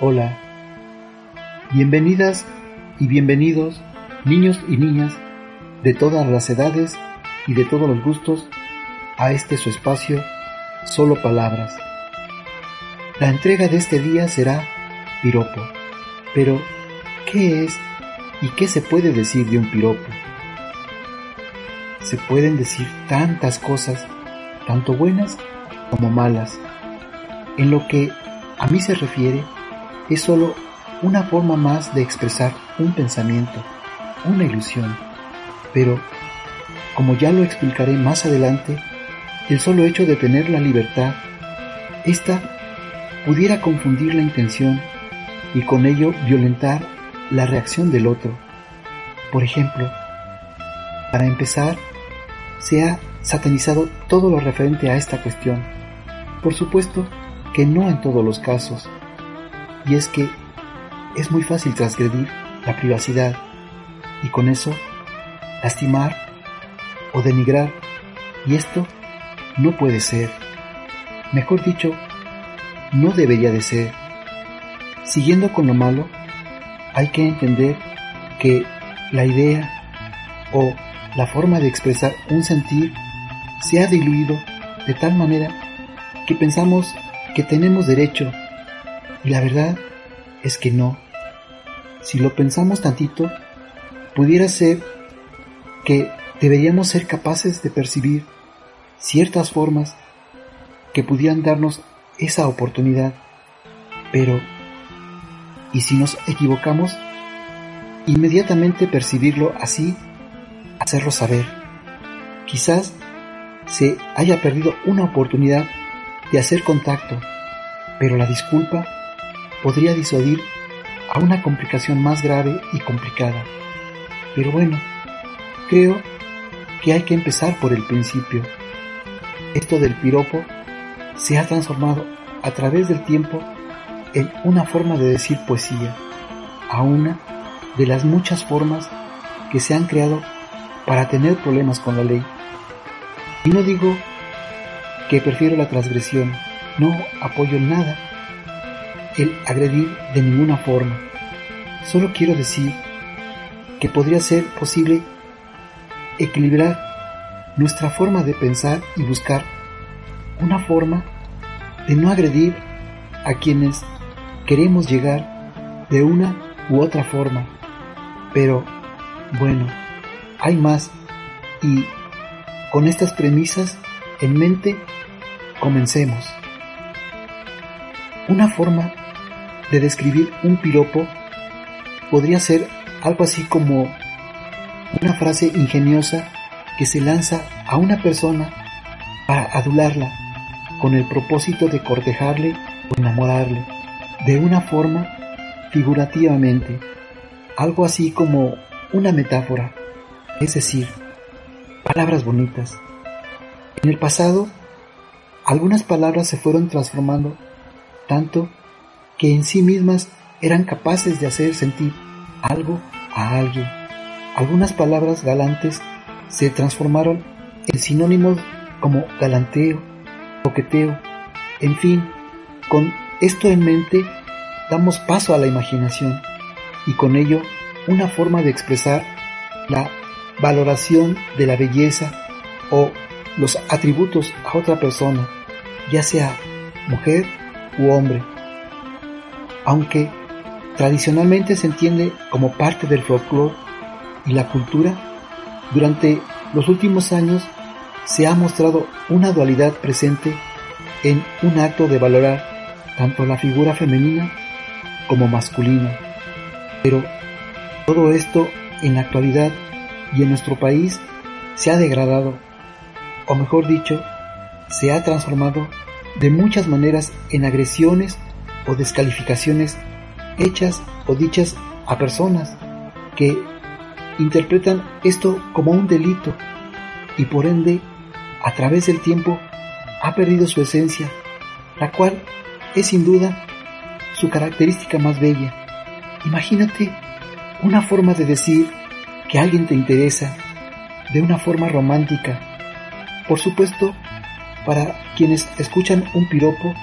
Hola. Bienvenidas y bienvenidos, niños y niñas de todas las edades y de todos los gustos, a este su espacio, solo palabras. La entrega de este día será piropo. Pero, ¿qué es y qué se puede decir de un piropo? Se pueden decir tantas cosas, tanto buenas como malas. En lo que a mí se refiere, es solo una forma más de expresar un pensamiento, una ilusión. Pero, como ya lo explicaré más adelante, el solo hecho de tener la libertad, esta pudiera confundir la intención y con ello violentar la reacción del otro. Por ejemplo, para empezar, se ha satanizado todo lo referente a esta cuestión. Por supuesto que no en todos los casos, y es que es muy fácil transgredir la privacidad y con eso lastimar o denigrar y esto no puede ser. Mejor dicho, no debería de ser. Siguiendo con lo malo, hay que entender que la idea o la forma de expresar un sentir se ha diluido de tal manera que pensamos que tenemos derecho y la verdad es que no. Si lo pensamos tantito, pudiera ser que deberíamos ser capaces de percibir ciertas formas que pudieran darnos esa oportunidad. Pero, ¿y si nos equivocamos? Inmediatamente percibirlo así, hacerlo saber. Quizás se haya perdido una oportunidad de hacer contacto, pero la disculpa podría disuadir a una complicación más grave y complicada. Pero bueno, creo que hay que empezar por el principio. Esto del piropo se ha transformado a través del tiempo en una forma de decir poesía, a una de las muchas formas que se han creado para tener problemas con la ley. Y no digo que prefiero la transgresión, no apoyo nada el agredir de ninguna forma. Solo quiero decir que podría ser posible equilibrar nuestra forma de pensar y buscar una forma de no agredir a quienes queremos llegar de una u otra forma. Pero, bueno, hay más y con estas premisas en mente, comencemos. Una forma de describir un piropo podría ser algo así como una frase ingeniosa que se lanza a una persona para adularla con el propósito de cortejarle o enamorarle de una forma figurativamente, algo así como una metáfora, es decir, palabras bonitas. En el pasado, algunas palabras se fueron transformando tanto que en sí mismas eran capaces de hacer sentir algo a alguien. Algunas palabras galantes se transformaron en sinónimos como galanteo, coqueteo, en fin, con esto en mente damos paso a la imaginación y con ello una forma de expresar la valoración de la belleza o los atributos a otra persona, ya sea mujer u hombre. Aunque tradicionalmente se entiende como parte del folclore y la cultura, durante los últimos años se ha mostrado una dualidad presente en un acto de valorar tanto la figura femenina como masculina. Pero todo esto en la actualidad y en nuestro país se ha degradado, o mejor dicho, se ha transformado de muchas maneras en agresiones o descalificaciones hechas o dichas a personas que interpretan esto como un delito y por ende a través del tiempo ha perdido su esencia, la cual es sin duda su característica más bella. Imagínate una forma de decir que alguien te interesa de una forma romántica. Por supuesto, para quienes escuchan un piropo,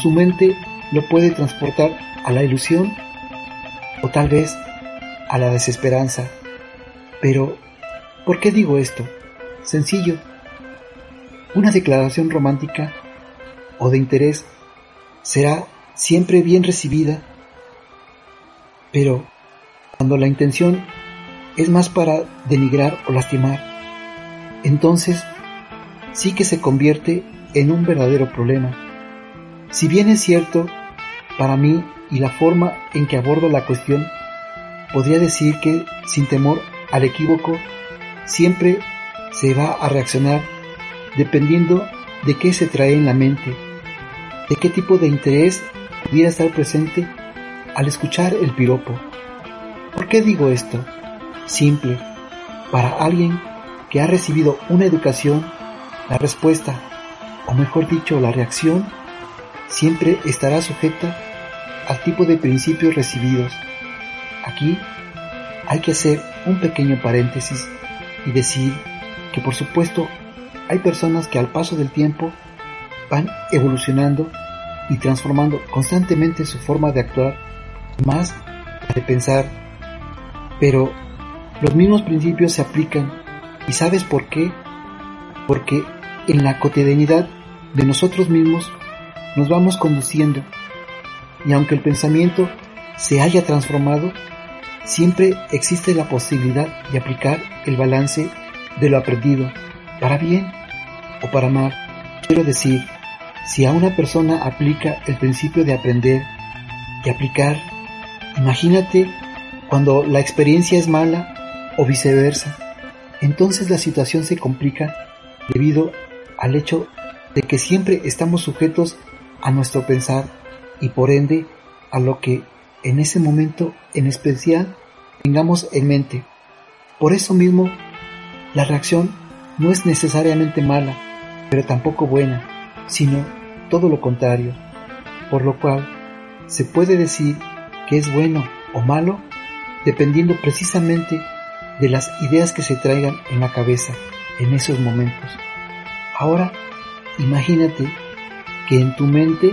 su mente lo puede transportar a la ilusión o tal vez a la desesperanza. Pero, ¿por qué digo esto? Sencillo. Una declaración romántica o de interés será siempre bien recibida, pero cuando la intención es más para denigrar o lastimar, entonces sí que se convierte en un verdadero problema. Si bien es cierto, para mí y la forma en que abordo la cuestión, podría decir que, sin temor al equívoco, siempre se va a reaccionar dependiendo de qué se trae en la mente, de qué tipo de interés pudiera estar presente al escuchar el piropo. ¿Por qué digo esto? Simple, para alguien que ha recibido una educación, la respuesta, o mejor dicho, la reacción, siempre estará sujeta al tipo de principios recibidos. Aquí hay que hacer un pequeño paréntesis y decir que por supuesto hay personas que al paso del tiempo van evolucionando y transformando constantemente su forma de actuar, más de pensar, pero los mismos principios se aplican y sabes por qué? Porque en la cotidianidad de nosotros mismos nos vamos conduciendo y aunque el pensamiento se haya transformado, siempre existe la posibilidad de aplicar el balance de lo aprendido, para bien o para mal. Quiero decir, si a una persona aplica el principio de aprender y aplicar, imagínate cuando la experiencia es mala o viceversa, entonces la situación se complica debido al hecho de que siempre estamos sujetos nuestro pensar y por ende a lo que en ese momento en especial tengamos en mente. Por eso mismo, la reacción no es necesariamente mala, pero tampoco buena, sino todo lo contrario, por lo cual se puede decir que es bueno o malo dependiendo precisamente de las ideas que se traigan en la cabeza en esos momentos. Ahora, imagínate que en tu mente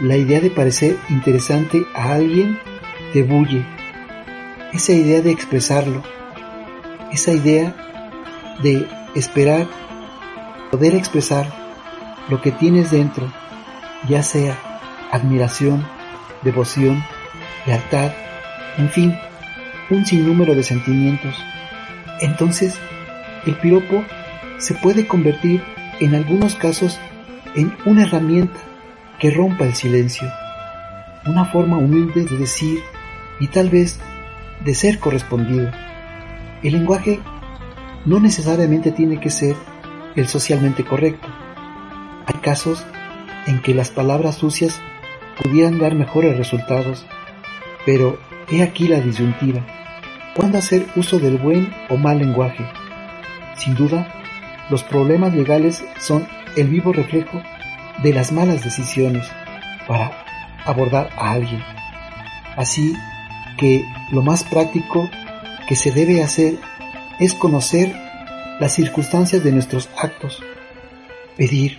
la idea de parecer interesante a alguien te bulle. Esa idea de expresarlo, esa idea de esperar, poder expresar lo que tienes dentro, ya sea admiración, devoción, lealtad, en fin, un sinnúmero de sentimientos. Entonces, el piropo se puede convertir en algunos casos en una herramienta que rompa el silencio, una forma humilde de decir y tal vez de ser correspondido. El lenguaje no necesariamente tiene que ser el socialmente correcto. Hay casos en que las palabras sucias pudieran dar mejores resultados, pero he aquí la disyuntiva. ¿Cuándo hacer uso del buen o mal lenguaje? Sin duda, los problemas legales son el vivo reflejo de las malas decisiones para abordar a alguien. Así que lo más práctico que se debe hacer es conocer las circunstancias de nuestros actos, pedir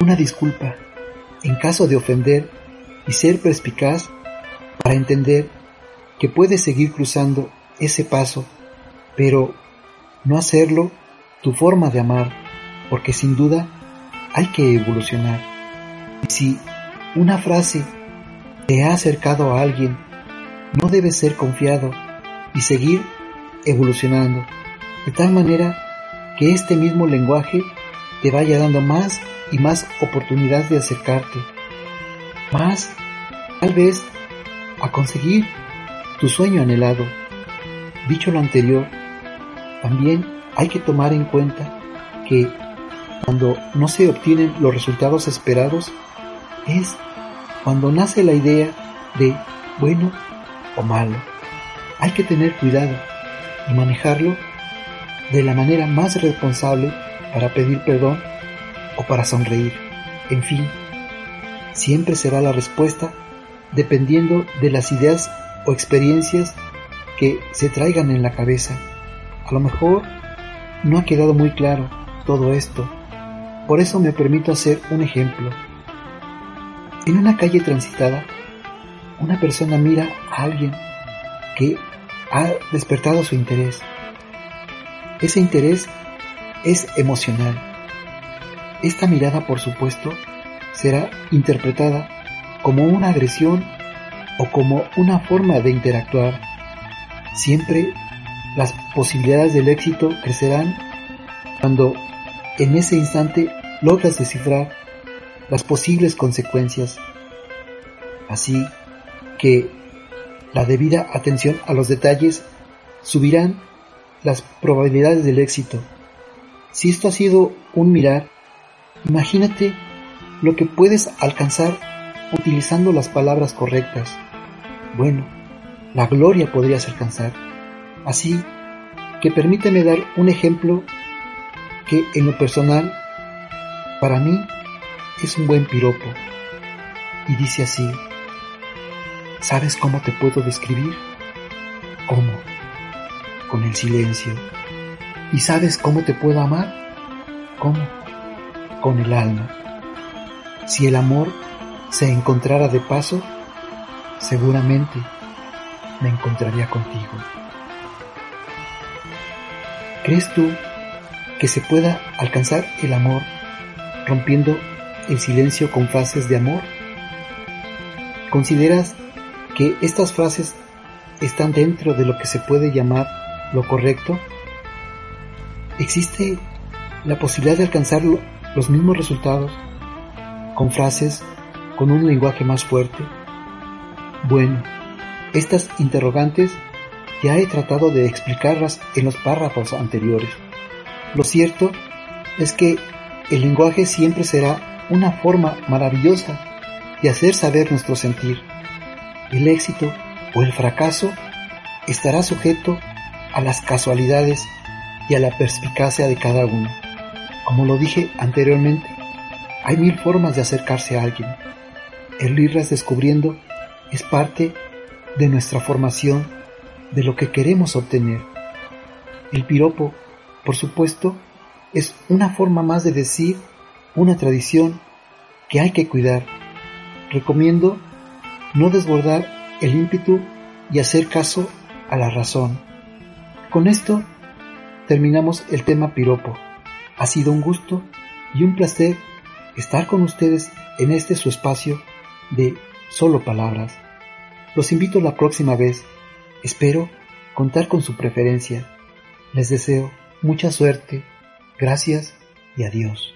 una disculpa en caso de ofender y ser perspicaz para entender que puedes seguir cruzando ese paso, pero no hacerlo tu forma de amar, porque sin duda hay que evolucionar. Si una frase te ha acercado a alguien, no debes ser confiado y seguir evolucionando, de tal manera que este mismo lenguaje te vaya dando más y más oportunidad de acercarte, más tal vez a conseguir tu sueño anhelado. Dicho lo anterior, también hay que tomar en cuenta que cuando no se obtienen los resultados esperados es cuando nace la idea de bueno o malo. Hay que tener cuidado y manejarlo de la manera más responsable para pedir perdón o para sonreír. En fin, siempre será la respuesta dependiendo de las ideas o experiencias que se traigan en la cabeza. A lo mejor no ha quedado muy claro todo esto por eso me permito hacer un ejemplo. En una calle transitada, una persona mira a alguien que ha despertado su interés. Ese interés es emocional. Esta mirada, por supuesto, será interpretada como una agresión o como una forma de interactuar. Siempre las posibilidades del éxito crecerán cuando en ese instante logras descifrar las posibles consecuencias. Así que la debida atención a los detalles subirán las probabilidades del éxito. Si esto ha sido un mirar, imagínate lo que puedes alcanzar utilizando las palabras correctas. Bueno, la gloria podrías alcanzar. Así que permíteme dar un ejemplo que en lo personal, para mí, es un buen piropo. Y dice así, ¿sabes cómo te puedo describir? ¿Cómo? Con el silencio. ¿Y sabes cómo te puedo amar? ¿Cómo? Con el alma. Si el amor se encontrara de paso, seguramente me encontraría contigo. ¿Crees tú que se pueda alcanzar el amor rompiendo el silencio con frases de amor? ¿Consideras que estas frases están dentro de lo que se puede llamar lo correcto? ¿Existe la posibilidad de alcanzar los mismos resultados con frases con un lenguaje más fuerte? Bueno, estas interrogantes ya he tratado de explicarlas en los párrafos anteriores. Lo cierto es que el lenguaje siempre será una forma maravillosa de hacer saber nuestro sentir. El éxito o el fracaso estará sujeto a las casualidades y a la perspicacia de cada uno. Como lo dije anteriormente, hay mil formas de acercarse a alguien. El irlas descubriendo es parte de nuestra formación, de lo que queremos obtener. El piropo por supuesto, es una forma más de decir una tradición que hay que cuidar. Recomiendo no desbordar el ímpetu y hacer caso a la razón. Con esto terminamos el tema piropo. Ha sido un gusto y un placer estar con ustedes en este su espacio de solo palabras. Los invito la próxima vez. Espero contar con su preferencia. Les deseo Mucha suerte, gracias y adiós.